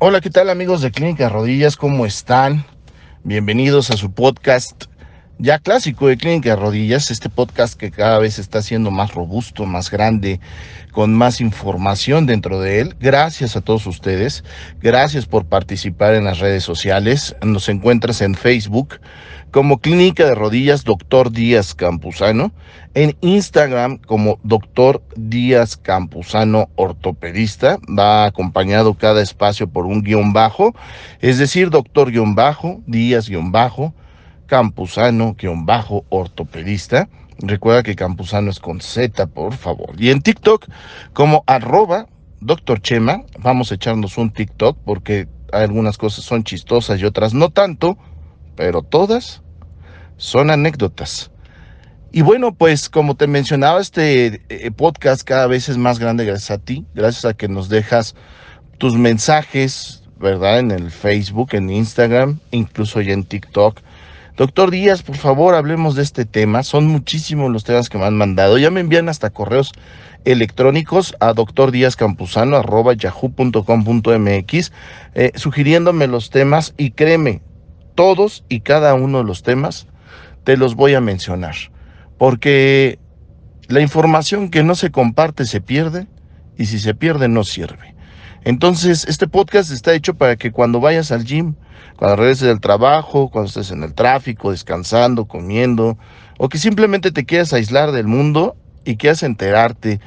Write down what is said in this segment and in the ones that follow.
Hola, ¿qué tal amigos de Clínica Rodillas? ¿Cómo están? Bienvenidos a su podcast ya clásico de Clínica Rodillas, este podcast que cada vez está siendo más robusto, más grande, con más información dentro de él. Gracias a todos ustedes, gracias por participar en las redes sociales. Nos encuentras en Facebook como Clínica de Rodillas Doctor Díaz Campuzano, en Instagram como Doctor Díaz Campuzano Ortopedista, va acompañado cada espacio por un guion bajo, es decir, Doctor guion bajo, Díaz guion bajo, Campuzano guion bajo Ortopedista. Recuerda que Campuzano es con Z, por favor. Y en TikTok como arroba Doctor Chema, vamos a echarnos un TikTok porque algunas cosas son chistosas y otras no tanto pero todas son anécdotas. Y bueno, pues como te mencionaba, este eh, podcast cada vez es más grande gracias a ti, gracias a que nos dejas tus mensajes, ¿verdad? En el Facebook, en Instagram, incluso ya en TikTok. Doctor Díaz, por favor, hablemos de este tema. Son muchísimos los temas que me han mandado. Ya me envían hasta correos electrónicos a doctordíazcampuzano.yahoo.com.mx eh, sugiriéndome los temas y créeme, todos y cada uno de los temas te los voy a mencionar, porque la información que no se comparte se pierde y si se pierde no sirve. Entonces, este podcast está hecho para que cuando vayas al gym, cuando regreses del trabajo, cuando estés en el tráfico, descansando, comiendo, o que simplemente te quieras aislar del mundo y quieras enterarte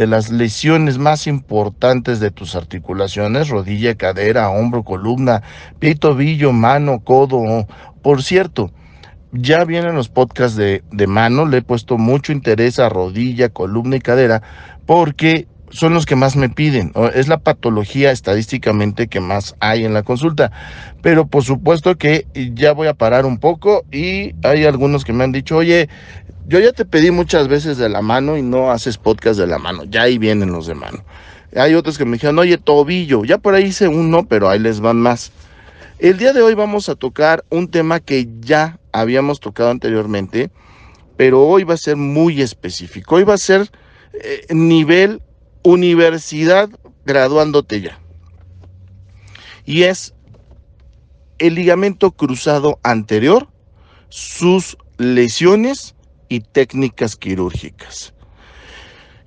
de las lesiones más importantes de tus articulaciones, rodilla, cadera, hombro, columna, pie, tobillo, mano, codo. Por cierto, ya vienen los podcasts de, de mano, le he puesto mucho interés a rodilla, columna y cadera, porque son los que más me piden. Es la patología estadísticamente que más hay en la consulta. Pero por supuesto que ya voy a parar un poco y hay algunos que me han dicho, oye, yo ya te pedí muchas veces de la mano y no haces podcast de la mano. Ya ahí vienen los de mano. Hay otros que me dijeron, oye, tobillo. Ya por ahí hice uno, pero ahí les van más. El día de hoy vamos a tocar un tema que ya habíamos tocado anteriormente, pero hoy va a ser muy específico. Hoy va a ser eh, nivel universidad graduándote ya. Y es el ligamento cruzado anterior, sus lesiones y técnicas quirúrgicas.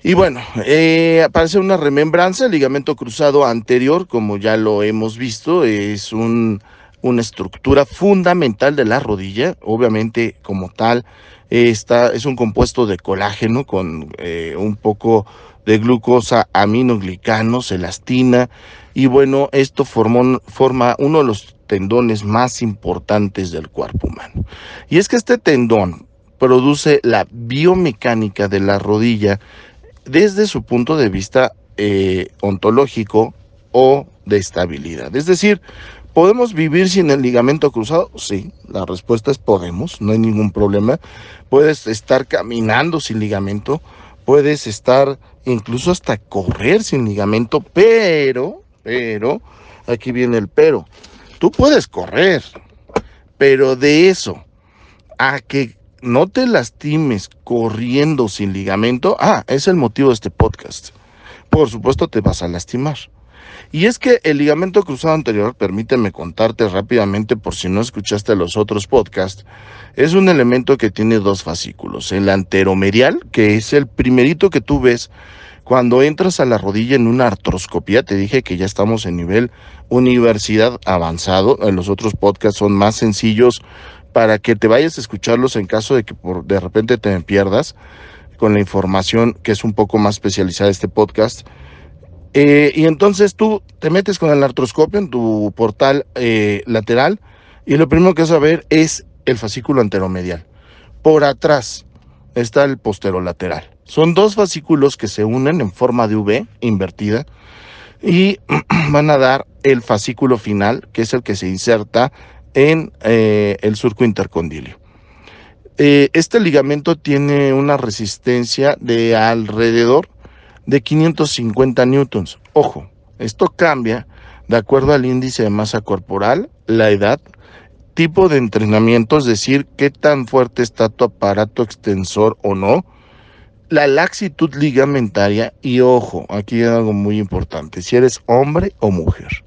Y bueno, eh, aparece una remembranza, el ligamento cruzado anterior, como ya lo hemos visto, es un, una estructura fundamental de la rodilla, obviamente como tal, está, es un compuesto de colágeno con eh, un poco de glucosa, aminoglicanos, elastina, y bueno, esto forma uno de los tendones más importantes del cuerpo humano. Y es que este tendón produce la biomecánica de la rodilla desde su punto de vista eh, ontológico o de estabilidad. Es decir, ¿podemos vivir sin el ligamento cruzado? Sí, la respuesta es podemos, no hay ningún problema. Puedes estar caminando sin ligamento, puedes estar incluso hasta correr sin ligamento, pero, pero, aquí viene el pero. Tú puedes correr, pero de eso a que no te lastimes corriendo sin ligamento, ah, es el motivo de este podcast. Por supuesto te vas a lastimar. Y es que el ligamento cruzado anterior, permíteme contarte rápidamente por si no escuchaste los otros podcasts, es un elemento que tiene dos fascículos. El anteromedial, que es el primerito que tú ves cuando entras a la rodilla en una artroscopía, te dije que ya estamos en nivel universidad avanzado. En los otros podcasts son más sencillos para que te vayas a escucharlos en caso de que por de repente te pierdas con la información que es un poco más especializada este podcast. Eh, y entonces tú te metes con el artroscopio en tu portal eh, lateral y lo primero que vas a ver es el fascículo anteromedial. Por atrás está el posterolateral. Son dos fascículos que se unen en forma de V invertida y van a dar el fascículo final, que es el que se inserta en eh, el surco intercondilio. Eh, este ligamento tiene una resistencia de alrededor de 550 newtons. Ojo, esto cambia de acuerdo al índice de masa corporal, la edad, tipo de entrenamiento, es decir, qué tan fuerte está tu aparato extensor o no, la laxitud ligamentaria y ojo, aquí hay algo muy importante, si eres hombre o mujer.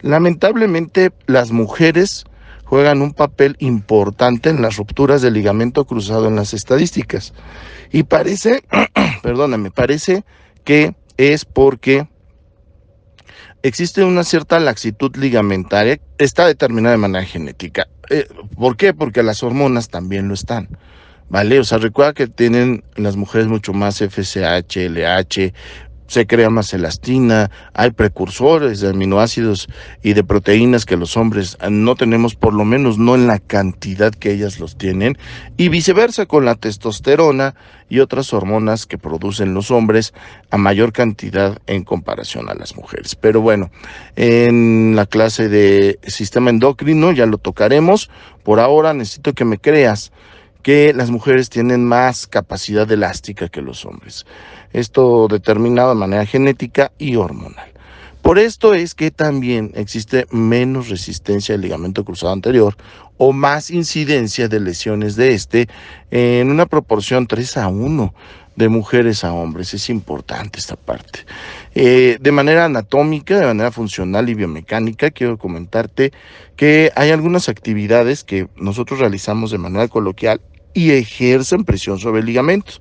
Lamentablemente las mujeres juegan un papel importante en las rupturas del ligamento cruzado en las estadísticas. Y parece, perdóname, parece que es porque existe una cierta laxitud ligamentaria, está determinada de manera genética. Eh, ¿Por qué? Porque las hormonas también lo están. ¿Vale? O sea, recuerda que tienen las mujeres mucho más FSH, LH, se crea más elastina, hay precursores de aminoácidos y de proteínas que los hombres no tenemos, por lo menos no en la cantidad que ellas los tienen, y viceversa con la testosterona y otras hormonas que producen los hombres a mayor cantidad en comparación a las mujeres. Pero bueno, en la clase de sistema endocrino ya lo tocaremos. Por ahora necesito que me creas que las mujeres tienen más capacidad elástica que los hombres. Esto determinado de manera genética y hormonal. Por esto es que también existe menos resistencia al ligamento cruzado anterior o más incidencia de lesiones de este en una proporción 3 a 1 de mujeres a hombres. Es importante esta parte. Eh, de manera anatómica, de manera funcional y biomecánica, quiero comentarte que hay algunas actividades que nosotros realizamos de manera coloquial y ejercen presión sobre el ligamento.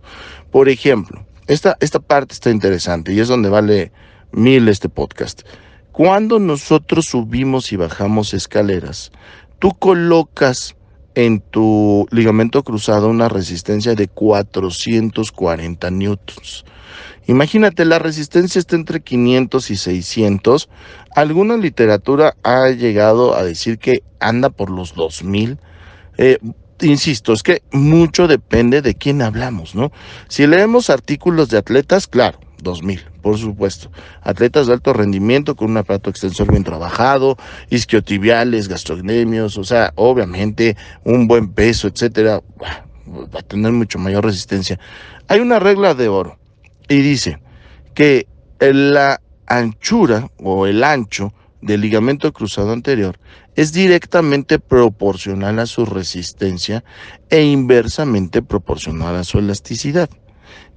Por ejemplo, esta, esta parte está interesante y es donde vale mil este podcast. Cuando nosotros subimos y bajamos escaleras, tú colocas en tu ligamento cruzado una resistencia de 440 newtons. Imagínate, la resistencia está entre 500 y 600. Alguna literatura ha llegado a decir que anda por los 2000. Eh, insisto, es que mucho depende de quién hablamos, ¿no? Si leemos artículos de atletas, claro, 2000, por supuesto. Atletas de alto rendimiento con un aparato extensor bien trabajado, isquiotibiales, gastrocnemios, o sea, obviamente un buen peso, etcétera, va a tener mucho mayor resistencia. Hay una regla de oro y dice que la anchura o el ancho del ligamento cruzado anterior es directamente proporcional a su resistencia e inversamente proporcional a su elasticidad.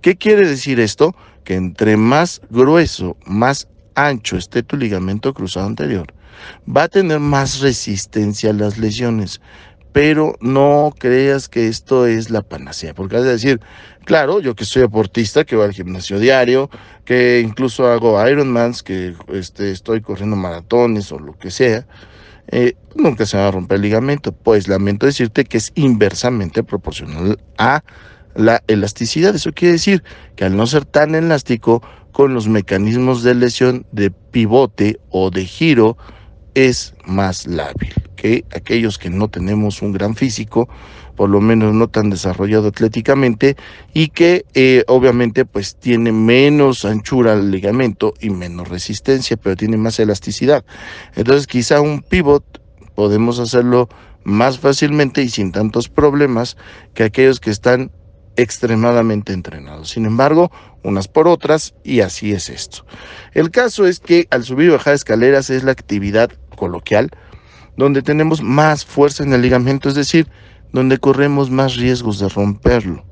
¿Qué quiere decir esto? Que entre más grueso, más ancho esté tu ligamento cruzado anterior, va a tener más resistencia a las lesiones. Pero no creas que esto es la panacea, porque has de decir, claro, yo que soy deportista, que voy al gimnasio diario, que incluso hago Ironmans, que este, estoy corriendo maratones o lo que sea, eh, nunca se va a romper el ligamento. Pues lamento decirte que es inversamente proporcional a la elasticidad. Eso quiere decir que al no ser tan elástico, con los mecanismos de lesión de pivote o de giro, es más lábil que aquellos que no tenemos un gran físico por lo menos no tan desarrollado atléticamente y que eh, obviamente pues tiene menos anchura el ligamento y menos resistencia, pero tiene más elasticidad. Entonces quizá un pivot podemos hacerlo más fácilmente y sin tantos problemas que aquellos que están extremadamente entrenados. Sin embargo, unas por otras y así es esto. El caso es que al subir y bajar escaleras es la actividad coloquial donde tenemos más fuerza en el ligamento, es decir, donde corremos más riesgos de romperlo.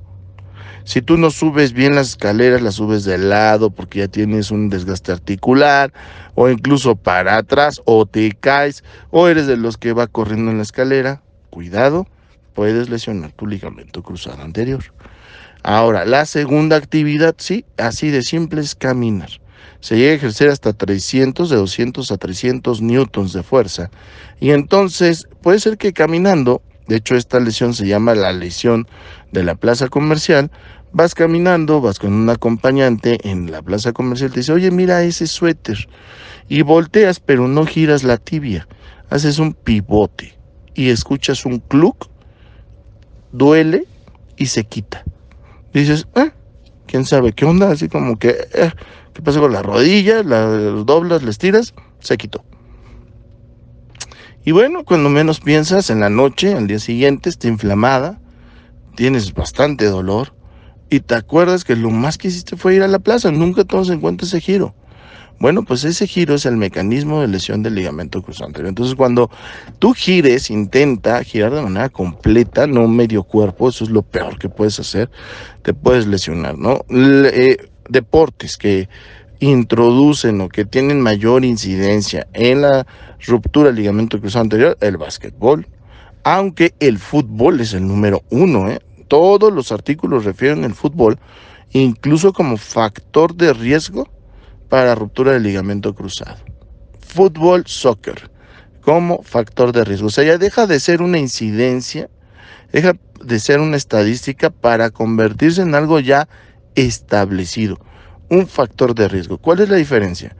Si tú no subes bien las escaleras, las subes de lado porque ya tienes un desgaste articular o incluso para atrás o te caes o eres de los que va corriendo en la escalera, cuidado, puedes lesionar tu ligamento cruzado anterior. Ahora, la segunda actividad, sí, así de simple es caminar. Se llega a ejercer hasta 300, de 200 a 300 newtons de fuerza. Y entonces puede ser que caminando de hecho, esta lesión se llama la lesión de la plaza comercial. Vas caminando, vas con un acompañante en la plaza comercial, te dice, oye, mira ese suéter. Y volteas, pero no giras la tibia. Haces un pivote y escuchas un cluck, duele y se quita. Dices, eh, quién sabe qué onda, así como que, eh, ¿qué pasa con la rodilla? La doblas, la estiras, se quitó. Y bueno, cuando menos piensas, en la noche, al día siguiente, está inflamada, tienes bastante dolor y te acuerdas que lo más que hiciste fue ir a la plaza, nunca tomas en cuenta ese giro. Bueno, pues ese giro es el mecanismo de lesión del ligamento cruzado anterior. Entonces, cuando tú gires, intenta girar de manera completa, no medio cuerpo, eso es lo peor que puedes hacer, te puedes lesionar, ¿no? Eh, deportes que introducen o que tienen mayor incidencia en la ruptura del ligamento cruzado anterior, el básquetbol, aunque el fútbol es el número uno, ¿eh? todos los artículos refieren el fútbol, incluso como factor de riesgo para ruptura del ligamento cruzado. Fútbol, soccer, como factor de riesgo. O sea, ya deja de ser una incidencia, deja de ser una estadística para convertirse en algo ya establecido, un factor de riesgo. ¿Cuál es la diferencia?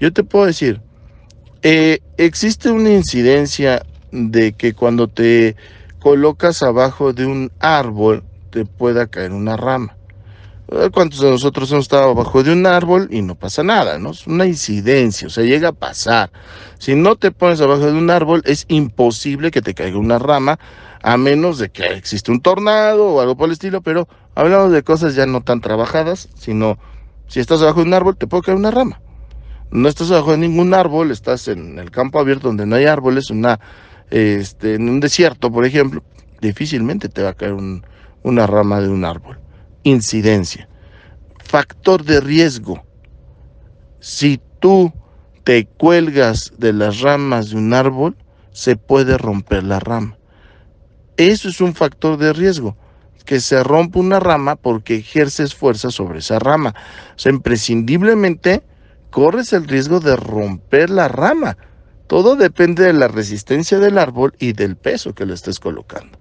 Yo te puedo decir, eh, existe una incidencia de que cuando te colocas abajo de un árbol te pueda caer una rama. ¿Cuántos de nosotros hemos estado abajo de un árbol y no pasa nada? ¿no? Es una incidencia, o sea, llega a pasar. Si no te pones abajo de un árbol, es imposible que te caiga una rama, a menos de que existe un tornado o algo por el estilo, pero hablamos de cosas ya no tan trabajadas, sino si estás abajo de un árbol, te puede caer una rama. No estás abajo de ningún árbol, estás en el campo abierto donde no hay árboles, este, en un desierto, por ejemplo, difícilmente te va a caer una rama de un árbol. Incidencia. Factor de riesgo. Si tú te cuelgas de las ramas de un árbol, se puede romper la rama. Eso es un factor de riesgo, que se rompe una rama porque ejerces fuerza sobre esa rama. O sea, imprescindiblemente corres el riesgo de romper la rama. Todo depende de la resistencia del árbol y del peso que le estés colocando.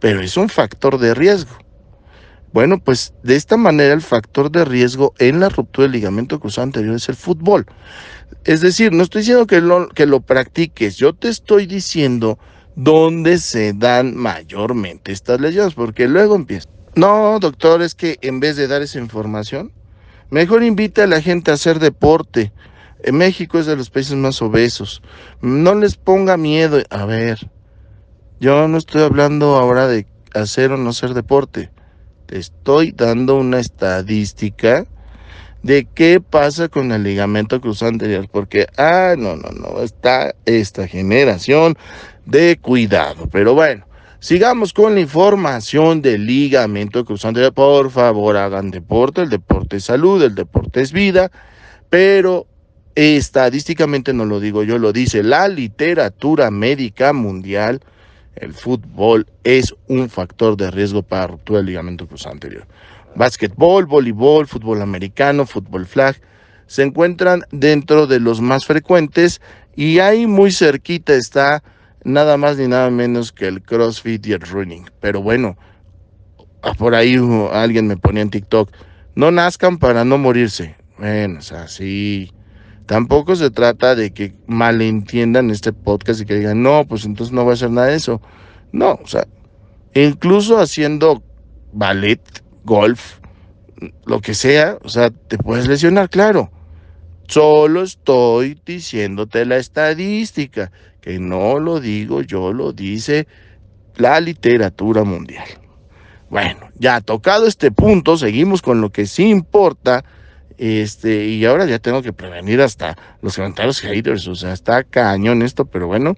Pero es un factor de riesgo. Bueno, pues de esta manera el factor de riesgo en la ruptura del ligamento cruzado anterior es el fútbol. Es decir, no estoy diciendo que lo, que lo practiques, yo te estoy diciendo dónde se dan mayormente estas lesiones, porque luego empieza. No, doctor, es que en vez de dar esa información, Mejor invita a la gente a hacer deporte. En México es de los países más obesos. No les ponga miedo. A ver, yo no estoy hablando ahora de hacer o no hacer deporte. Te estoy dando una estadística de qué pasa con el ligamento cruzado anterior. Porque, ah, no, no, no, está esta generación de cuidado. Pero bueno, Sigamos con la información del ligamento cruzante. Por favor, hagan deporte. El deporte es salud, el deporte es vida. Pero estadísticamente no lo digo yo, lo dice la literatura médica mundial. El fútbol es un factor de riesgo para ruptura del ligamento cruzante anterior. Básquetbol, voleibol, fútbol americano, fútbol flag se encuentran dentro de los más frecuentes y ahí muy cerquita está nada más ni nada menos que el CrossFit y el running. Pero bueno, ah, por ahí alguien me ponía en TikTok, no nazcan para no morirse. Bueno, o sea, sí. Tampoco se trata de que malentiendan este podcast y que digan, no, pues entonces no voy a hacer nada de eso. No, o sea, incluso haciendo ballet, golf, lo que sea, o sea, te puedes lesionar, claro. Solo estoy diciéndote la estadística que no lo digo yo, lo dice la literatura mundial. Bueno, ya tocado este punto, seguimos con lo que sí importa. Este, y ahora ya tengo que prevenir hasta los comentarios haters, o sea, está cañón esto, pero bueno.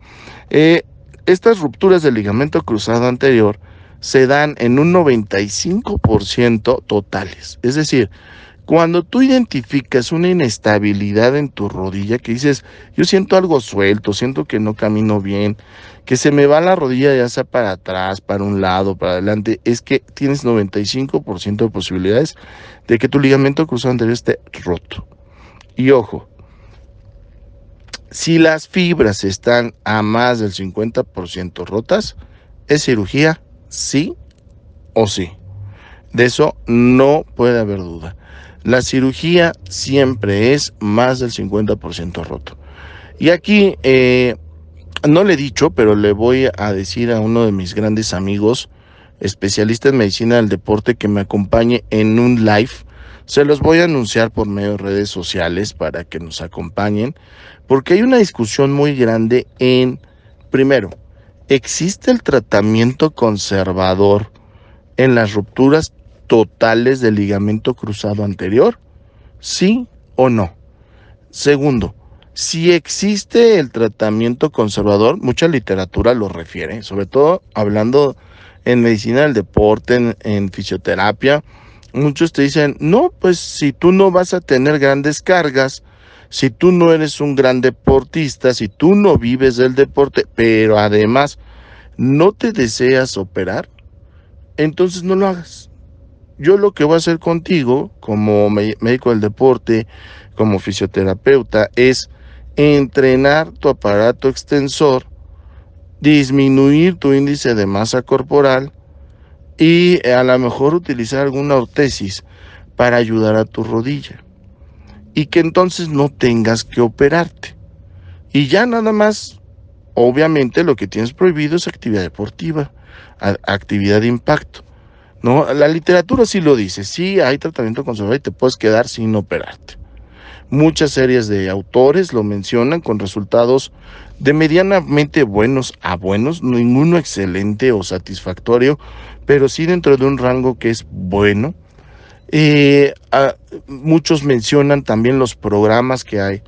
Eh, estas rupturas del ligamento cruzado anterior se dan en un 95% totales. Es decir, cuando tú identificas una inestabilidad en tu rodilla, que dices, yo siento algo suelto, siento que no camino bien, que se me va la rodilla ya sea para atrás, para un lado, para adelante, es que tienes 95% de posibilidades de que tu ligamento cruzado anterior esté roto. Y ojo, si las fibras están a más del 50% rotas, es cirugía sí o sí. De eso no puede haber duda. La cirugía siempre es más del 50% roto. Y aquí eh, no le he dicho, pero le voy a decir a uno de mis grandes amigos, especialista en medicina del deporte, que me acompañe en un live. Se los voy a anunciar por medio de redes sociales para que nos acompañen, porque hay una discusión muy grande en, primero, ¿existe el tratamiento conservador en las rupturas totales del ligamento cruzado anterior? ¿Sí o no? Segundo, si existe el tratamiento conservador, mucha literatura lo refiere, sobre todo hablando en medicina del deporte, en, fisioterapia, muchos te dicen, no, pues si tú no vas a tener grandes cargas, si tú no eres un gran deportista, si tú no vives del deporte, pero además no te deseas operar, entonces no lo hagas. Yo lo que voy a hacer contigo, como médico del deporte, como fisioterapeuta, es entrenar tu aparato extensor, disminuir tu índice de masa corporal y a lo mejor utilizar alguna ortesis para ayudar a tu rodilla. Y que entonces no tengas que operarte. Y ya nada más, obviamente lo que tienes prohibido es actividad deportiva, actividad de impacto. ¿no? La literatura sí lo dice, sí hay tratamiento conservador y te puedes quedar sin operarte. Muchas series de autores lo mencionan con resultados de medianamente buenos a buenos, ninguno excelente o satisfactorio, pero sí dentro de un rango que es bueno. Eh, muchos mencionan también los programas que hay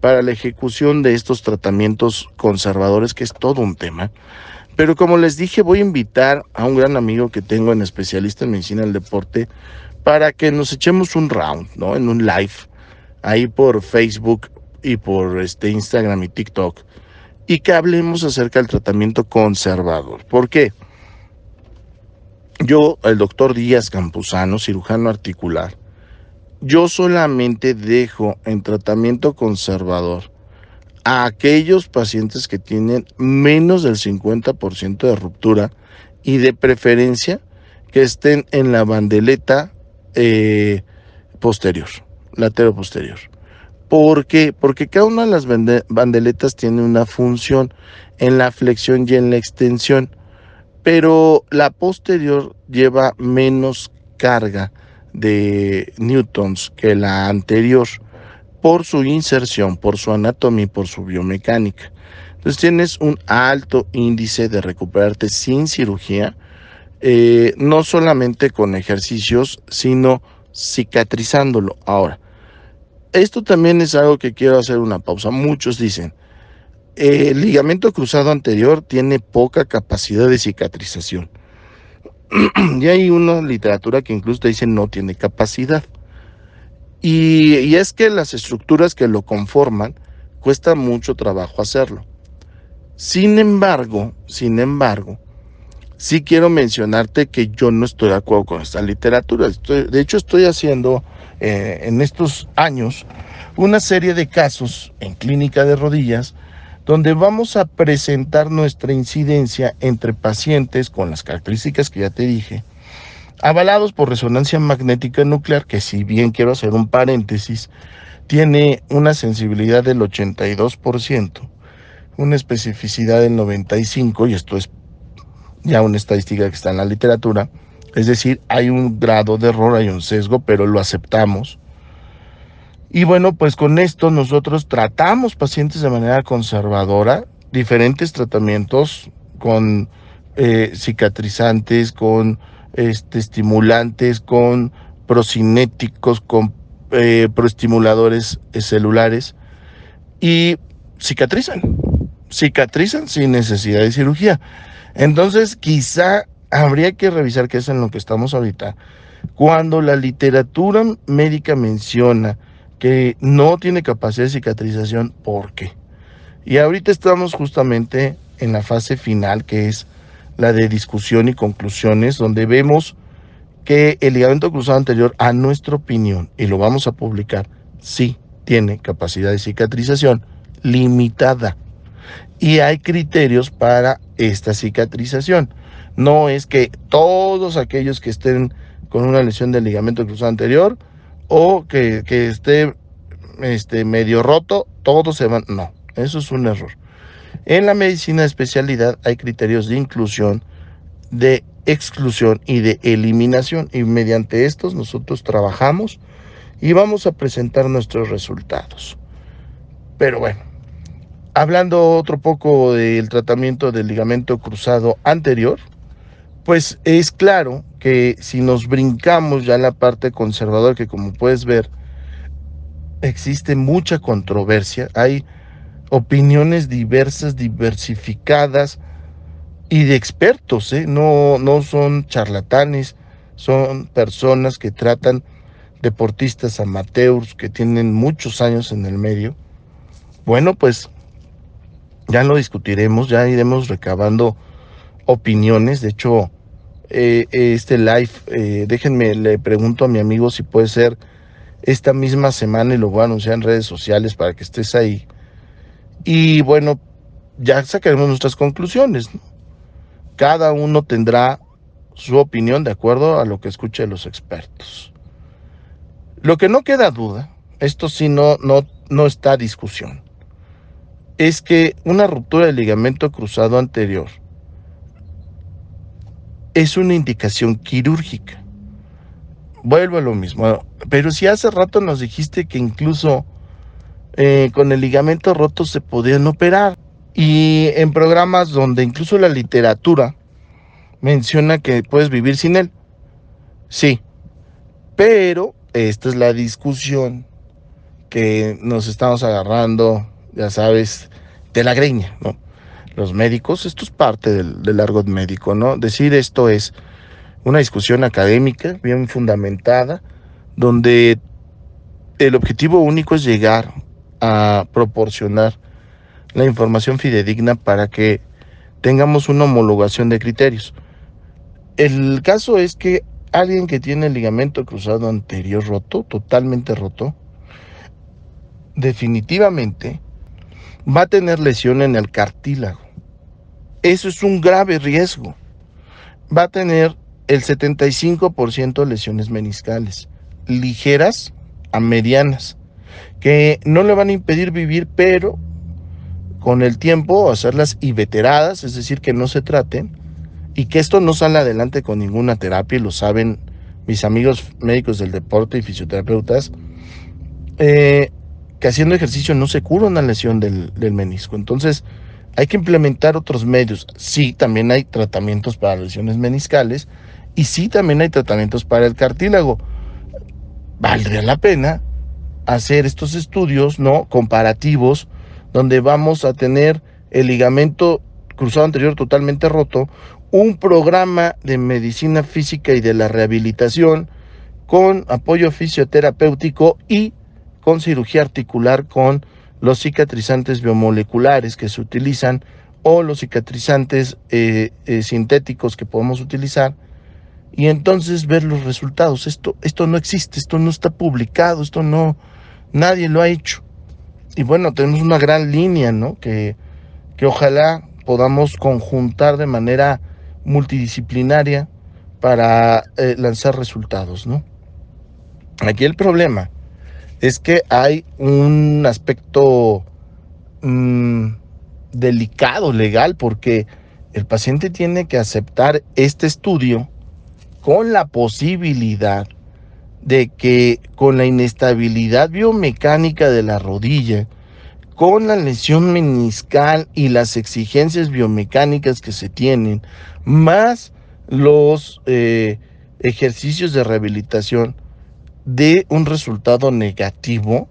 para la ejecución de estos tratamientos conservadores, que es todo un tema. Pero como les dije, voy a invitar a un gran amigo que tengo en especialista en medicina del deporte para que nos echemos un round, ¿no? En un live ahí por Facebook y por este Instagram y TikTok y que hablemos acerca del tratamiento conservador. ¿Por qué? Yo, el doctor Díaz Campuzano, cirujano articular, yo solamente dejo en tratamiento conservador a aquellos pacientes que tienen menos del 50% de ruptura y de preferencia que estén en la bandeleta eh, posterior latero posterior. ¿Por qué? Porque cada una de las bandeletas tiene una función en la flexión y en la extensión, pero la posterior lleva menos carga de newtons que la anterior por su inserción, por su anatomía y por su biomecánica. Entonces tienes un alto índice de recuperarte sin cirugía, eh, no solamente con ejercicios, sino cicatrizándolo. Ahora, esto también es algo que quiero hacer una pausa. Muchos dicen, el ligamento cruzado anterior tiene poca capacidad de cicatrización. y hay una literatura que incluso te dice no tiene capacidad. Y, es que las estructuras que lo conforman cuesta mucho trabajo hacerlo. Sin embargo, sin embargo, sí quiero mencionarte que yo no estoy de acuerdo con esta literatura. de hecho, estoy haciendo eh, en estos años una serie de casos en clínica de rodillas donde vamos a presentar nuestra incidencia entre pacientes con las características que ya te dije, avalados por resonancia magnética nuclear, que si bien quiero hacer un paréntesis, tiene una sensibilidad del 82%, una especificidad del 95%, y esto es ya una estadística que está en la literatura, es decir, hay un grado de error, hay un sesgo, pero lo aceptamos. Y bueno, pues con esto nosotros tratamos pacientes de manera conservadora, diferentes tratamientos con eh, cicatrizantes, con este, estimulantes, con procinéticos, con eh, proestimuladores celulares y cicatrizan, cicatrizan sin necesidad de cirugía. Entonces, quizá habría que revisar qué es en lo que estamos ahorita. Cuando la literatura médica menciona que no tiene capacidad de cicatrización, ¿por qué? Y ahorita estamos justamente en la fase final, que es la de discusión y conclusiones, donde vemos que el ligamento cruzado anterior, a nuestra opinión, y lo vamos a publicar, sí tiene capacidad de cicatrización limitada. Y hay criterios para esta cicatrización. No es que todos aquellos que estén con una lesión del ligamento cruzado anterior o que, esté este, medio roto, todos se van. No, eso es un error. En la medicina de especialidad hay criterios de inclusión, de exclusión y de eliminación. Y mediante estos nosotros trabajamos y vamos a presentar nuestros resultados. Pero bueno, hablando otro poco del tratamiento del ligamento cruzado anterior, pues es claro que si nos brincamos ya la parte conservadora, que como puedes ver, existe mucha controversia, hay opiniones diversas, diversificadas y de expertos, ¿eh? no, no son charlatanes, son personas que tratan deportistas amateurs que tienen muchos años en el medio. Bueno, pues ya lo discutiremos, ya iremos recabando opiniones. De hecho, eh, este live, eh, déjenme, le pregunto a mi amigo si puede ser esta misma semana y lo voy a anunciar en redes sociales para que estés ahí. Y bueno, ya sacaremos nuestras conclusiones. Cada uno tendrá su opinión de acuerdo a lo que escuche los expertos. Lo que no queda duda, esto sí no, no, no está a discusión, es que una ruptura del ligamento cruzado anterior es una indicación quirúrgica. Vuelvo a lo mismo, pero si hace rato nos dijiste que incluso eh, con el ligamento roto se podían operar y en programas donde incluso la literatura menciona que puedes vivir sin él. Sí, pero esta es la discusión que nos estamos agarrando, ya sabes, de la greña, ¿no? Los médicos, esto es parte del, del argot médico, ¿no? Decir esto es una discusión académica bien fundamentada, donde el objetivo único es llegar a proporcionar la información fidedigna para que tengamos una homologación de criterios. El caso es que alguien que tiene el ligamento cruzado anterior roto, totalmente roto, definitivamente va a tener lesión en el cartílago. Eso es un grave riesgo. Va a tener el 75% lesiones meniscales, ligeras a medianas, que no le van a impedir vivir, pero con el tiempo hacerlas veteradas, es decir, que no se traten, y que esto no sale adelante con ninguna terapia, lo saben mis amigos médicos del deporte y fisioterapeutas, eh, que haciendo ejercicio no se cura una lesión del, del, menisco. Entonces, hay que implementar otros medios. Sí, también hay tratamientos para lesiones meniscales y sí, también hay tratamientos para el cartílago. Valdría la pena hacer estos estudios, ¿no? Comparativos, donde vamos a tener el ligamento cruzado anterior totalmente roto, un programa de medicina física y de la rehabilitación con apoyo fisioterapéutico y con cirugía articular con los cicatrizantes biomoleculares que se utilizan o los cicatrizantes eh, eh, sintéticos que podemos utilizar y entonces ver los resultados. Esto, esto no existe, esto no está publicado, esto no, nadie lo ha hecho. Y bueno, tenemos una gran línea, ¿no? Que, que ojalá podamos conjuntar de manera multidisciplinaria para eh, lanzar resultados, ¿no? Aquí el problema es que hay un aspecto mmm, delicado legal porque el paciente tiene que aceptar este estudio con la posibilidad de que con la inestabilidad biomecánica de la rodilla, con la lesión meniscal y las exigencias biomecánicas que se tienen, más los eh, ejercicios de rehabilitación, de un resultado negativo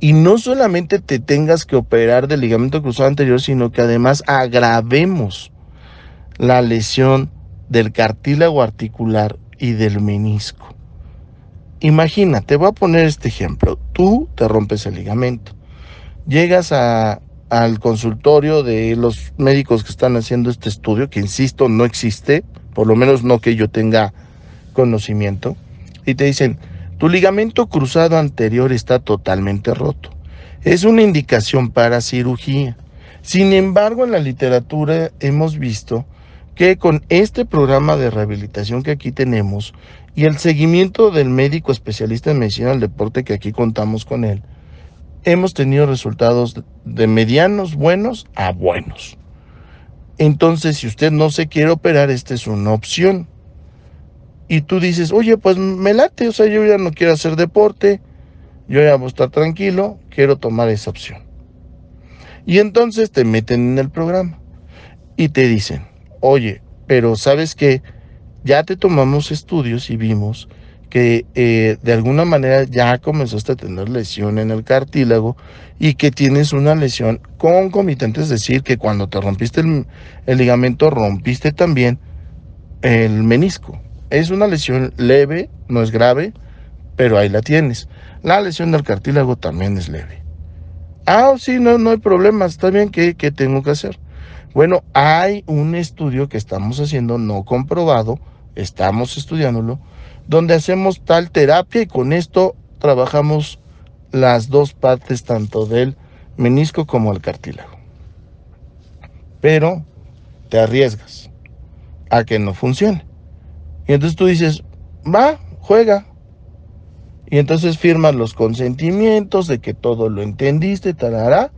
y no solamente te tengas que operar del ligamento cruzado anterior, sino que además agravemos la lesión del cartílago articular y del menisco. Imagínate, voy a poner este ejemplo. Tú te rompes el ligamento llegas a, al consultorio de los médicos que están haciendo este estudio, que insisto, no existe, por lo menos no que yo tenga conocimiento, y te dicen, tu ligamento cruzado anterior está totalmente roto. Es una indicación para cirugía. Sin embargo, en la literatura hemos visto que con este programa de rehabilitación que aquí tenemos y el seguimiento del médico especialista en medicina del deporte que aquí contamos con él, hemos tenido resultados de medianos buenos a buenos. Entonces, si usted no se quiere operar, esta es una opción. Y tú dices, oye, pues me late, o sea, yo ya no quiero hacer deporte, yo ya voy a estar tranquilo, quiero tomar esa opción. Y entonces te meten en el programa y te dicen, oye, pero sabes que ya te tomamos estudios y vimos que eh, de alguna manera ya comenzaste a tener lesión en el cartílago y que tienes una lesión concomitante, es decir, que cuando te rompiste el, el ligamento rompiste también el menisco. Es una lesión leve, no es grave, pero ahí la tienes. La lesión del cartílago también es leve. Ah, sí, no, no hay problema, está bien, ¿qué, ¿qué tengo que hacer? Bueno, hay un estudio que estamos haciendo no comprobado, estamos estudiándolo, donde hacemos tal terapia y con esto trabajamos las dos partes, tanto del menisco como el cartílago. Pero te arriesgas a que no funcione. Y entonces tú dices, va, juega. Y entonces firmas los consentimientos de que todo lo entendiste, tarará.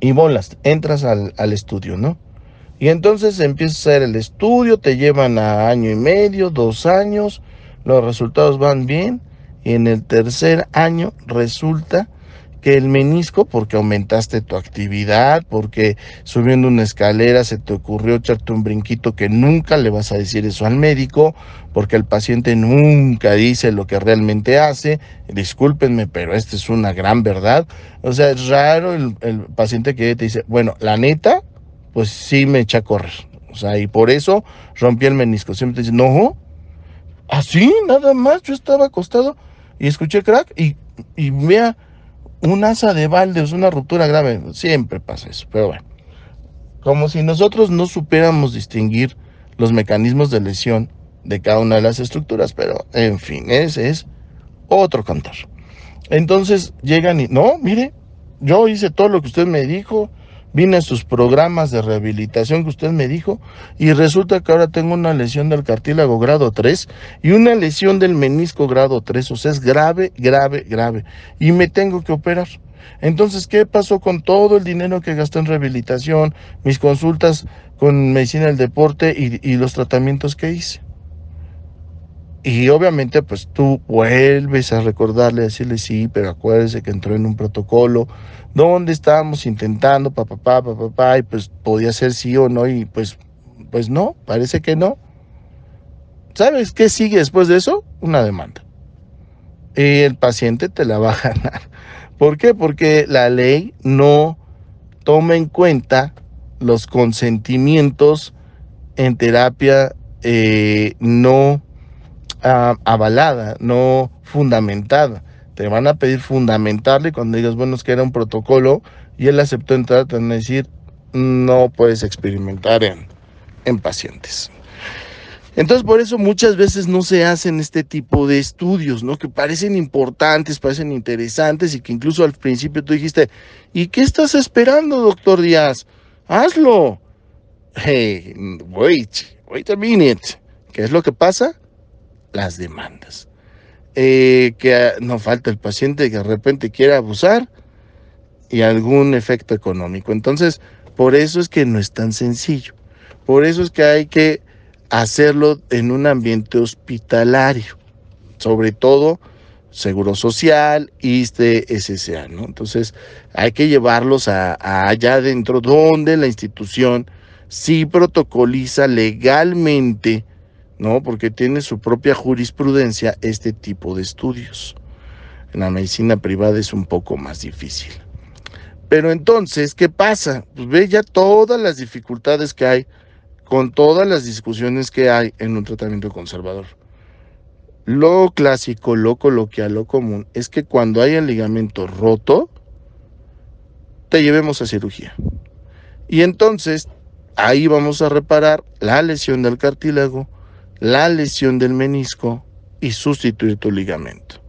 Y bolas, entras al, al estudio, ¿no? Y entonces empieza a hacer el estudio, te llevan a año y medio, dos años, los resultados van bien y en el tercer año resulta que el menisco, porque aumentaste tu actividad, porque subiendo una escalera se te ocurrió echarte un brinquito que nunca le vas a decir eso al médico, porque el paciente nunca dice lo que realmente hace. Discúlpenme, pero esta es una gran verdad. O sea, es raro el, paciente que te dice, bueno, la neta, pues sí me echa a correr. O sea, y por eso rompí el menisco. Siempre te dice, no, así, nada más, yo estaba acostado y escuché crack y, y vea un asa de balde, es una ruptura grave. Siempre pasa eso, pero bueno. Como si nosotros no supiéramos distinguir los mecanismos de lesión de cada una de las estructuras, pero en fin, ese es otro cantar. Entonces llegan y, no, mire, yo hice todo lo que usted me dijo, vine a sus programas de rehabilitación que usted me dijo y resulta que ahora tengo una lesión del cartílago grado 3 y una lesión del menisco grado 3, o sea, es grave, grave, grave y me tengo que operar. Entonces, ¿qué pasó con todo el dinero que gasté en rehabilitación, mis consultas con medicina del deporte y, y los tratamientos que hice? Y obviamente, pues tú vuelves a recordarle, decirle sí, pero acuérdese que entró en un protocolo donde estábamos intentando, papá, papá, y pues podía ser sí o no, y pues, pues no, parece que no. ¿Sabes qué sigue después de eso? Una demanda. Y el paciente te la va a ganar. ¿Por qué? Porque la ley no toma en cuenta los consentimientos en terapia eh, no uh, avalada, no fundamentada. Te van a pedir fundamentarle cuando digas, bueno, es que era un protocolo y él aceptó entrar, te van a decir, no puedes experimentar en, en pacientes. Entonces, por eso muchas veces no se hacen este tipo de estudios, ¿no? Que parecen importantes, parecen interesantes y que incluso al principio tú dijiste, ¿y qué estás esperando, doctor Díaz? Hazlo. Hey, wait, wait a minute. ¿Qué es lo que pasa? Las demandas. Eh, que no falta el paciente que de repente quiera abusar y algún efecto económico. Entonces, por eso es que no es tan sencillo. Por eso es que hay que hacerlo en un ambiente hospitalario, sobre todo Seguro Social, ISTE, SSA, ¿no? Entonces, hay que llevarlos a, a allá adentro donde la institución sí protocoliza legalmente ¿no? Porque tiene su propia jurisprudencia este tipo de estudios. En la medicina privada es un poco más difícil. Pero entonces, ¿qué pasa? Pues ve ya todas las dificultades que hay con todas las discusiones que hay en un tratamiento conservador. Lo clásico, lo coloquial, lo común es que cuando hay el ligamento roto, te llevemos a cirugía. Y entonces ahí vamos a reparar la lesión del cartílago, la lesión del menisco y sustituir tu ligamento.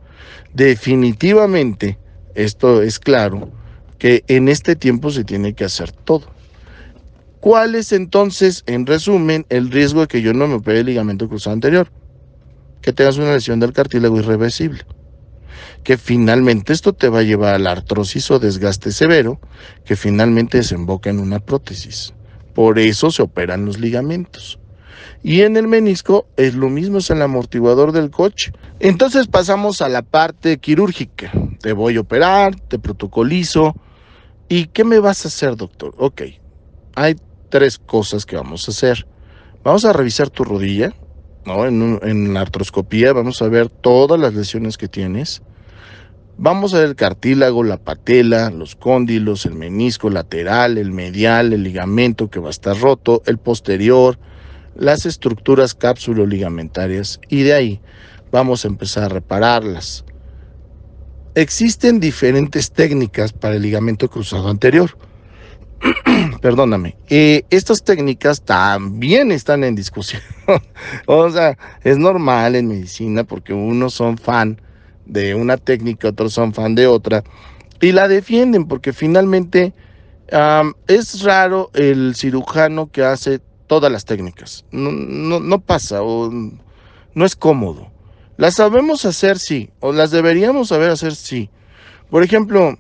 Definitivamente, esto es claro, que en este tiempo se tiene que hacer todo. ¿Cuál es entonces, en resumen, el riesgo de que yo no me opere el ligamento cruzado anterior? Que tengas una lesión del cartílago irreversible. Que finalmente esto te va a llevar a la artrosis o desgaste severo, que finalmente desemboca en una prótesis. Por eso se operan los ligamentos. Y en el menisco es lo mismo, es el amortiguador del coche. Entonces pasamos a la parte quirúrgica. Te voy a operar, te protocolizo. ¿Y qué me vas a hacer, doctor? Ok, hay tres cosas que vamos a hacer. Vamos a revisar tu rodilla, ¿no? En, en, la artroscopía vamos a ver todas las lesiones que tienes. Vamos a ver el cartílago, la patela, los cóndilos, el menisco lateral, el medial, el ligamento que va a estar roto, el posterior, las estructuras cápsulo-ligamentarias y de ahí vamos a empezar a repararlas. Existen diferentes técnicas para el ligamento cruzado anterior. Perdóname. Eh, estas técnicas también están en discusión. o sea, es normal en medicina porque unos son fan de una técnica, otros son fan de otra y la defienden porque finalmente es raro el cirujano que hace todas las técnicas. No, no, pasa o no es cómodo. Las sabemos hacer, sí, o las deberíamos saber hacer, sí. Por ejemplo,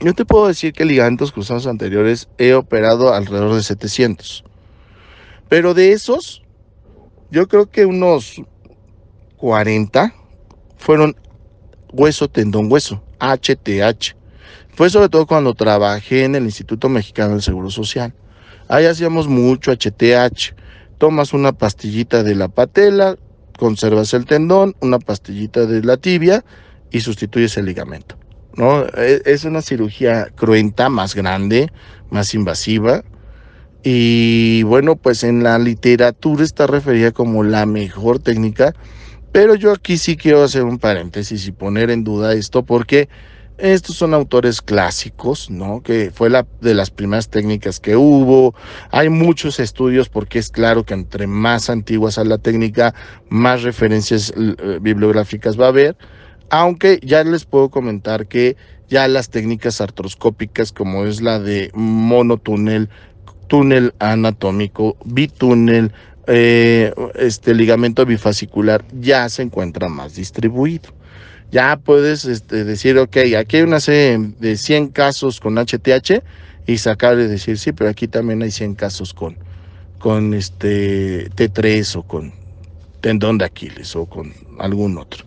yo te puedo decir que ligamentos cruzados anteriores he operado alrededor de 700. Pero de esos, yo creo que unos 40 fueron hueso, tendón, hueso, HTH. Fue sobre todo cuando trabajé en el Instituto Mexicano del Seguro Social. Ahí hacíamos mucho HTH. Tomas una pastillita de la patela, conservas el tendón, una pastillita de la tibia y sustituyes el ligamento. ¿no? E, es una cirugía cruenta, más grande, más invasiva. Y bueno, pues en la literatura está referida como la mejor técnica. Pero yo aquí sí quiero hacer un paréntesis y poner en duda esto porque estos son autores clásicos, ¿no? Que fue la de las primeras técnicas que hubo. Hay muchos estudios porque es claro que entre más antiguas a la técnica, más referencias eh, bibliográficas va a haber. Aunque ya les puedo comentar que ya las técnicas artroscópicas, como es la de monotúnel, túnel anatómico, bitúnel, eh, este ligamento bifascicular, ya se encuentra más distribuido ya puedes este, decir, ok, aquí hay una serie de 100 casos con HTH y sacar y decir, sí, pero aquí también hay 100 casos con, con este T3 o con tendón de Aquiles o con algún otro.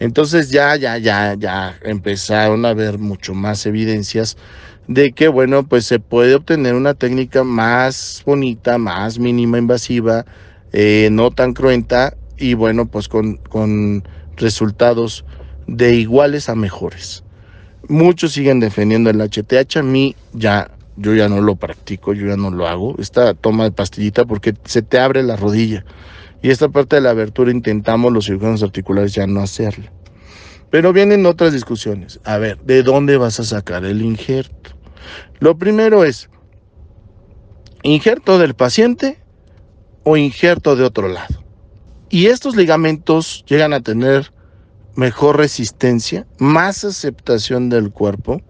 Entonces ya, ya, ya, ya empezaron a haber mucho más evidencias de que, bueno, pues se puede obtener una técnica más bonita, más mínima invasiva, eh, no tan cruenta y bueno, pues con, con resultados de iguales a mejores. Muchos siguen defendiendo el HTH, a mí ya, yo ya no lo practico, yo ya no lo hago. Esta toma de pastillita porque se te abre la rodilla. Y esta parte de la abertura intentamos los cirujanos articulares ya no hacerla. Pero vienen otras discusiones. A ver, ¿de dónde vas a sacar el injerto? Lo primero es, ¿injerto del paciente o injerto de otro lado? Y estos ligamentos llegan a tener mejor resistencia, más aceptación del cuerpo,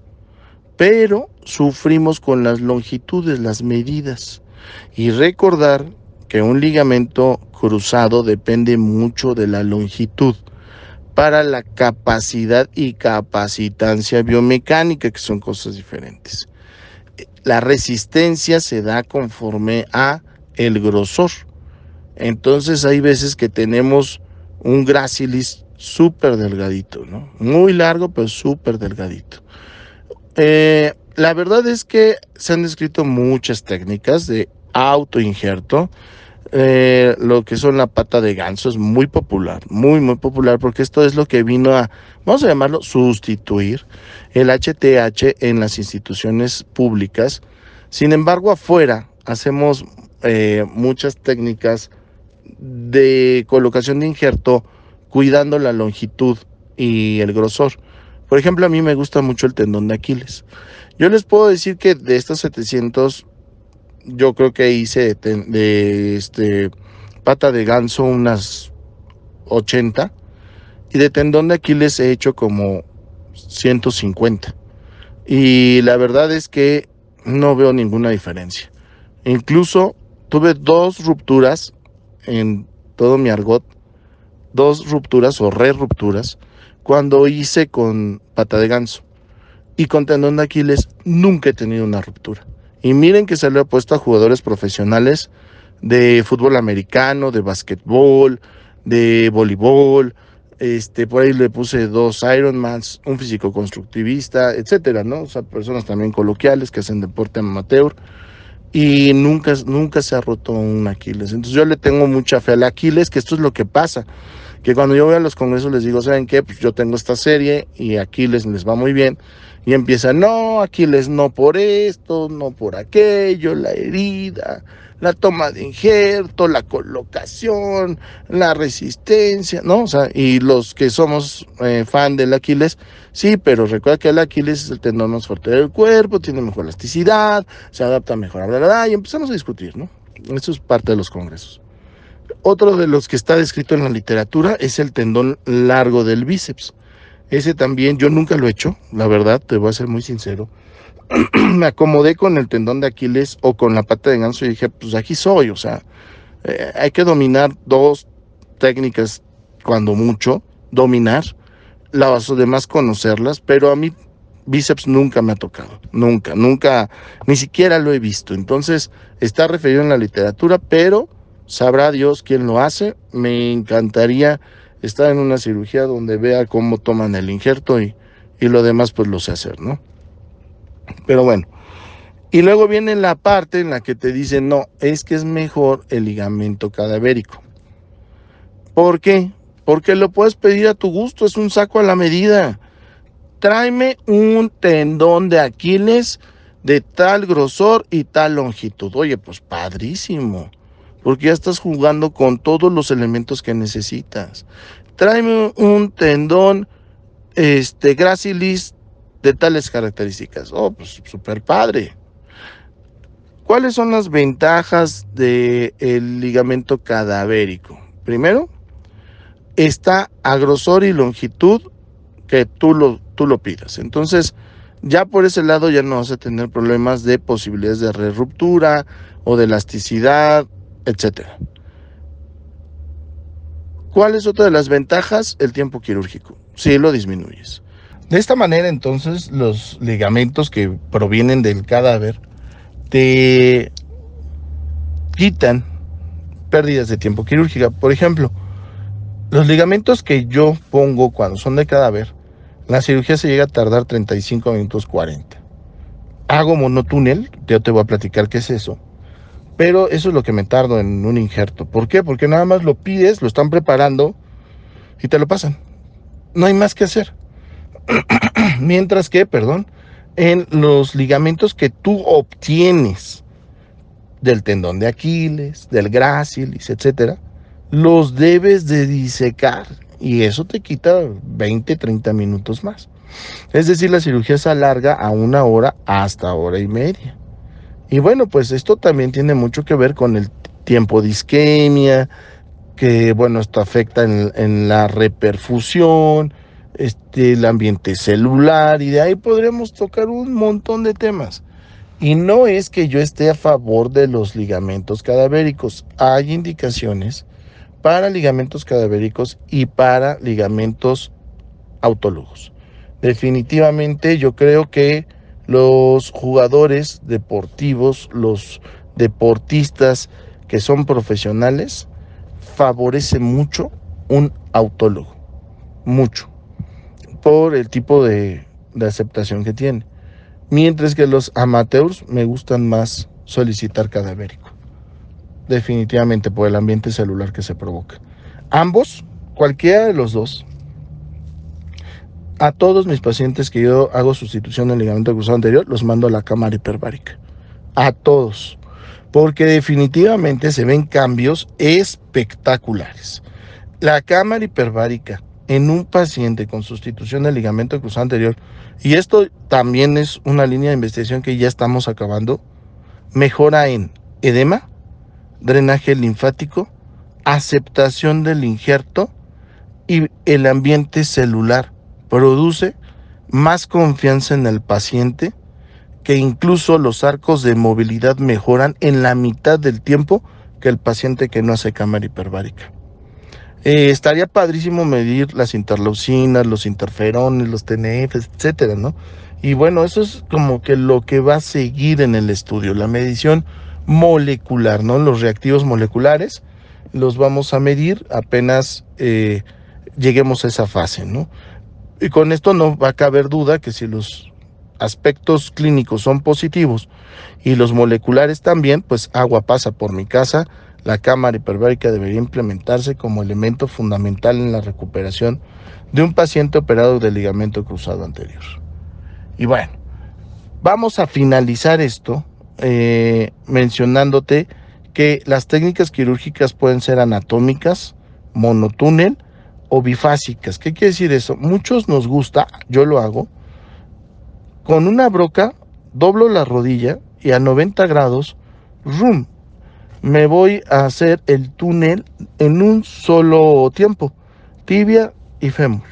pero sufrimos con las longitudes, las medidas. Y recordar que un ligamento cruzado depende mucho de la longitud para la capacidad y capacitancia biomecánica, que son cosas diferentes. La resistencia se da conforme a el grosor. Entonces hay veces que tenemos un gracilis súper delgadito, ¿no? Muy largo, pero súper delgadito. Eh, la verdad es que se han descrito muchas técnicas de autoinjerto. Eh, lo que son la pata de ganso es muy popular, muy, muy popular, porque esto es lo que vino a, vamos a llamarlo, sustituir el HTH en las instituciones públicas. Sin embargo, afuera hacemos eh, muchas técnicas de colocación de injerto cuidando la longitud y el grosor. Por ejemplo, a mí me gusta mucho el tendón de Aquiles. Yo les puedo decir que de estos 700, yo creo que hice de, este, pata de ganso unas 80 y de tendón de Aquiles he hecho como 150. Y la verdad es que no veo ninguna diferencia. Incluso tuve dos rupturas en todo mi argot dos rupturas o re rupturas cuando hice con pata de ganso. Y con tendón de Aquiles nunca he tenido una ruptura. Y miren que se lo he puesto a jugadores profesionales de fútbol americano, de básquetbol, de voleibol. Este, por ahí le puse dos Ironmans, un físico constructivista, etcétera, ¿no? Personas también coloquiales que hacen deporte amateur. Y nunca, nunca se ha roto un Aquiles. Entonces yo le tengo mucha fe al Aquiles, que esto es lo que pasa, que cuando yo voy a los congresos les digo, ¿saben qué? Pues yo tengo esta serie y Aquiles les va muy bien. Y empieza, no, Aquiles no por esto, no por aquello, la herida, la toma de injerto, la colocación, la resistencia, ¿no? O sea, y los que somos eh, fan del Aquiles, sí, pero recuerda que el Aquiles es el tendón más fuerte del cuerpo, tiene mejor elasticidad, se adapta mejor a la verdad, y empezamos a discutir, ¿no? Eso es parte de los congresos. Otro de los que está descrito en la literatura es el tendón largo del bíceps. Ese también yo nunca lo he hecho, la verdad, te voy a ser muy sincero. me acomodé con el tendón de Aquiles o con la pata de ganso y dije, pues aquí soy, o sea, eh, hay que dominar dos técnicas cuando mucho, dominar, las demás conocerlas, pero a mí bíceps nunca me ha tocado, nunca, nunca, ni siquiera lo he visto. Entonces, está referido en la literatura, pero sabrá Dios quién lo hace. Me encantaría estar en una cirugía donde vea cómo toman el injerto y, y lo demás pues lo sé hacer, ¿no? Pero bueno. Y luego viene la parte en la que te dicen, no, es que es mejor el ligamento cadavérico. ¿Por qué? Porque lo puedes pedir a tu gusto, es un saco a la medida. Tráeme un tendón de Aquiles de tal grosor y tal longitud. Oye, pues padrísimo, porque ya estás jugando con todos los elementos que necesitas. Tráeme un tendón este gracilis de tales características. Oh, pues súper padre. ¿Cuáles son las ventajas del ligamento cadavérico? Primero, está a grosor y longitud que tú lo, tú lo pidas. Entonces, ya por ese lado ya no vas a tener problemas de posibilidades de ruptura o de elasticidad, etc. ¿Cuál es otra de las ventajas? El tiempo quirúrgico. Si lo disminuyes. De esta manera entonces los ligamentos que provienen del cadáver te quitan pérdidas de tiempo quirúrgica. Por ejemplo, los ligamentos que yo pongo cuando son de cadáver, la cirugía se llega a tardar 35 minutos 40. Hago monotúnel, yo te voy a platicar qué es eso. Pero eso es lo que me tardo en un injerto. ¿Por qué? Porque nada más lo pides, lo están preparando y te lo pasan. No hay más que hacer. Mientras que, perdón, en los ligamentos que tú obtienes del tendón de Aquiles, del grácilis, etcétera, los debes de disecar y eso te quita 20, 30 minutos más. Es decir, la cirugía se alarga a una hora hasta hora y media. Y bueno, pues esto también tiene mucho que ver con el tiempo de isquemia, que bueno, esto afecta en, en la reperfusión, este, el ambiente celular y de ahí podremos tocar un montón de temas. Y no es que yo esté a favor de los ligamentos cadavéricos. Hay indicaciones para ligamentos cadavéricos y para ligamentos autólogos. Definitivamente yo creo que los jugadores deportivos, los deportistas que son profesionales, favorece mucho un autólogo. Mucho por el tipo de, aceptación que tiene. Mientras que los amateurs me gustan más solicitar cadavérico. Definitivamente por el ambiente celular que se provoca. Ambos, cualquiera de los dos, a todos mis pacientes que yo hago sustitución del ligamento cruzado anterior, los mando a la cámara hiperbárica. A todos. Porque definitivamente se ven cambios espectaculares. La cámara hiperbárica en un paciente con sustitución del ligamento cruzado anterior, y esto también es una línea de investigación que ya estamos acabando, mejora en edema, drenaje linfático, aceptación del injerto y el ambiente celular. Produce más confianza en el paciente que incluso los arcos de movilidad mejoran en la mitad del tiempo que el paciente que no hace cámara hiperbárica. Eh, estaría padrísimo medir las interleucinas, los interferones, los TNF, etcétera, ¿no? Y bueno, eso es como que lo que va a seguir en el estudio, la medición molecular, ¿no? Los reactivos moleculares los vamos a medir apenas eh, lleguemos a esa fase, ¿no? Y con esto no va a caber duda que si los aspectos clínicos son positivos y los moleculares también, pues agua pasa por mi casa, la cámara hiperbárica debería implementarse como elemento fundamental en la recuperación de un paciente operado de ligamento cruzado anterior. Y bueno, vamos a finalizar esto eh, mencionándote que las técnicas quirúrgicas pueden ser anatómicas, monotúnel o bifásicas. ¿Qué quiere decir eso? Muchos nos gusta, yo lo hago, con una broca doblo la rodilla y a 90 grados, rum, me voy a hacer el túnel en un solo tiempo, tibia y fémur.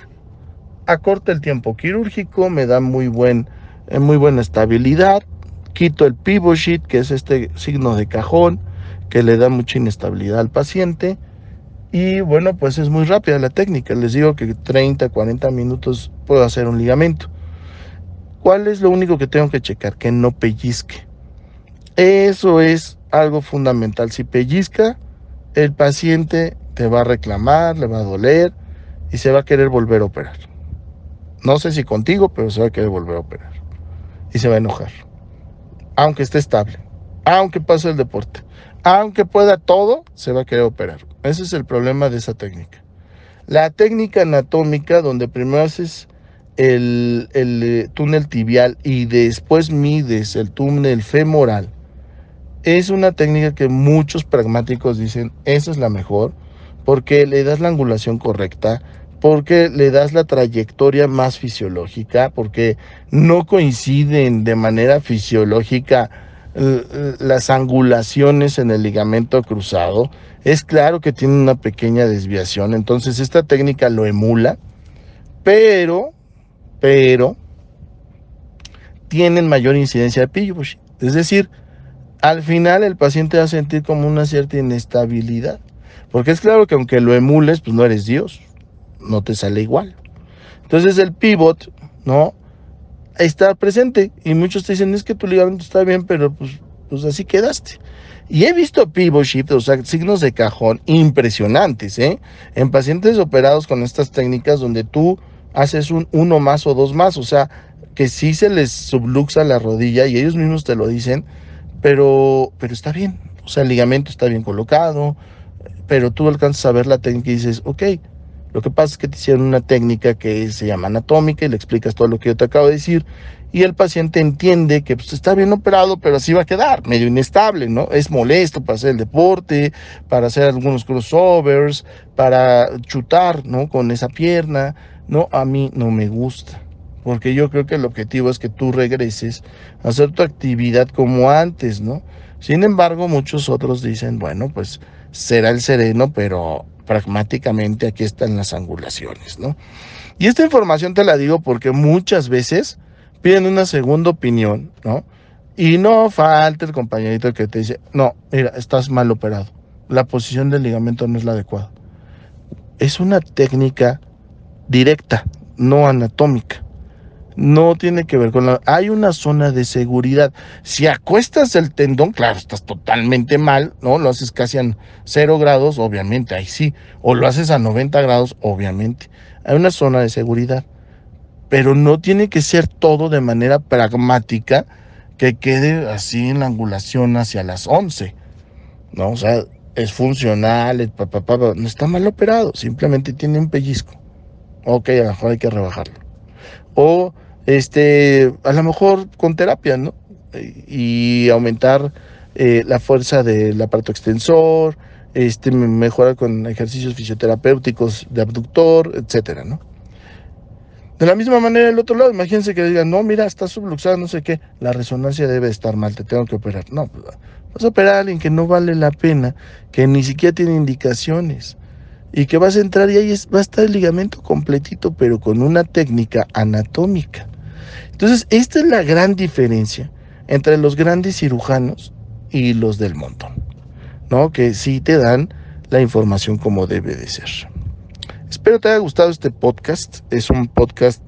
Acorta el tiempo quirúrgico, me da muy, buen, eh, muy buena estabilidad, quito el pivot sheet, que es este signo de cajón, que le da mucha inestabilidad al paciente. Y bueno, pues es muy rápida la técnica. Les digo que 30, 40 minutos puedo hacer un ligamento. ¿Cuál es lo único que tengo que checar? Que no pellizque. Eso es algo fundamental. Si pellizca, el paciente te va a reclamar, le va a doler y se va a querer volver a operar. No sé si contigo, pero se va a querer volver a operar. Y se va a enojar. Aunque esté estable. Aunque pase el deporte. Aunque pueda todo, se va a querer operar. Ese es el problema de esa técnica. La técnica anatómica, donde primero haces el, el eh, túnel tibial y después mides el túnel femoral, es una técnica que muchos pragmáticos dicen, esa es la mejor, porque le das la angulación correcta, porque le das la trayectoria más fisiológica, porque no coinciden de manera fisiológica las angulaciones en el ligamento cruzado. Es claro que tiene una pequeña desviación, entonces esta técnica lo emula, pero, pero, tienen mayor incidencia de pillos. Es decir, al final el paciente va a sentir como una cierta inestabilidad. Porque es claro que aunque lo emules, pues no eres Dios, no te sale igual. Entonces el pivot, ¿no? Está presente y muchos te dicen, es que tu ligamento está bien, pero pues, pues así quedaste. Y he visto pivot shift, o sea, signos de cajón impresionantes, ¿eh? En pacientes operados con estas técnicas donde tú haces un uno más o dos más, o sea, que sí se les subluxa la rodilla y ellos mismos te lo dicen, pero, pero está bien, o sea, el ligamento está bien colocado, pero tú alcanzas a ver la técnica y dices, ok, lo que pasa es que te hicieron una técnica que se llama anatómica y le explicas todo lo que yo te acabo de decir y el paciente entiende que pues, está bien operado, pero así va a quedar, medio inestable, ¿no? Es molesto para hacer el deporte, para hacer algunos crossovers, para chutar, ¿no? Con esa pierna, ¿no? A mí no me gusta porque yo creo que el objetivo es que tú regreses a hacer tu actividad como antes, ¿no? Sin embargo, muchos otros dicen, bueno, pues será el sereno, pero pragmáticamente aquí están las angulaciones, ¿no? Y esta información te la digo porque muchas veces piden una segunda opinión, ¿no? Y no falta el compañerito que te dice, no, mira, estás mal operado, la posición del ligamento no es la adecuada. Es una técnica directa, no anatómica no tiene que ver con la... Hay una zona de seguridad. Si acuestas el tendón, claro, estás totalmente mal, ¿no? Lo haces casi a cero grados, obviamente, ahí sí. O lo haces a 90 grados, obviamente. Hay una zona de seguridad. Pero no tiene que ser todo de manera pragmática que quede así en la angulación hacia las 11. ¿No? O sea, es funcional, no está mal operado, simplemente tiene un pellizco. Ok, a lo mejor hay que rebajarlo. O este, a lo mejor con terapia, ¿no? Y aumentar eh, la fuerza del aparato extensor, este, mejorar con ejercicios fisioterapéuticos de abductor, etcétera, ¿no? De la misma manera, el otro lado, imagínense que digan, no, mira, está subluxado, no sé qué, la resonancia debe estar mal, te tengo que operar. No, vas a operar a alguien que no vale la pena, que ni siquiera tiene indicaciones y que vas a entrar y ahí va a estar el ligamento completito, pero con una técnica anatómica. Entonces, esta es la gran diferencia entre los grandes cirujanos y los del montón, ¿no? Que sí te dan la información como debe de ser. Espero te haya gustado este podcast. Es un podcast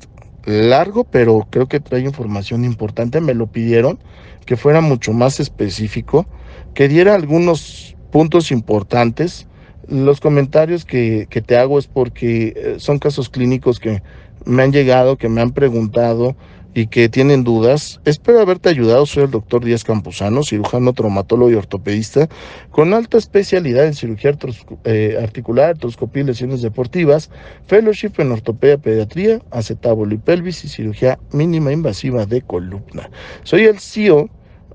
largo, pero creo que trae información importante. Me lo pidieron que fuera mucho más específico, que diera algunos puntos importantes. Los comentarios que, que te hago es porque eh, son casos clínicos que me han llegado, que me han preguntado, y que tienen dudas, espero haberte ayudado. Soy el doctor Díaz Campuzano, cirujano, traumatólogo y ortopedista, con alta especialidad en cirugía eh, articular, artroscopía y lesiones deportivas, fellowship en ortopedia, pediatría, acetábulo y pelvis y cirugía mínima invasiva de columna. Soy el CEO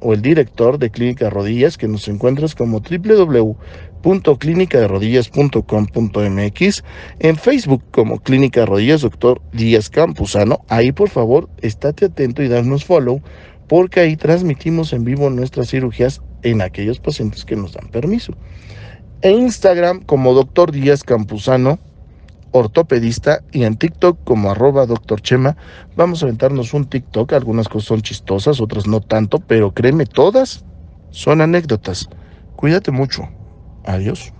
o el director de Clínica Rodillas, que nos encuentras como www.clinicaderodillas.com.mx, en Facebook como Clínica Rodillas, doctor Díaz Campuzano. Ahí por favor, estate atento y danos follow, porque ahí transmitimos en vivo nuestras cirugías en aquellos pacientes que nos dan permiso. E Instagram como doctor Díaz Campuzano ortopedista y en TikTok como arroba doctor Chema. Vamos a aventarnos un TikTok, algunas cosas son chistosas, otras no tanto, pero créeme, todas son anécdotas. Cuídate mucho. Adiós.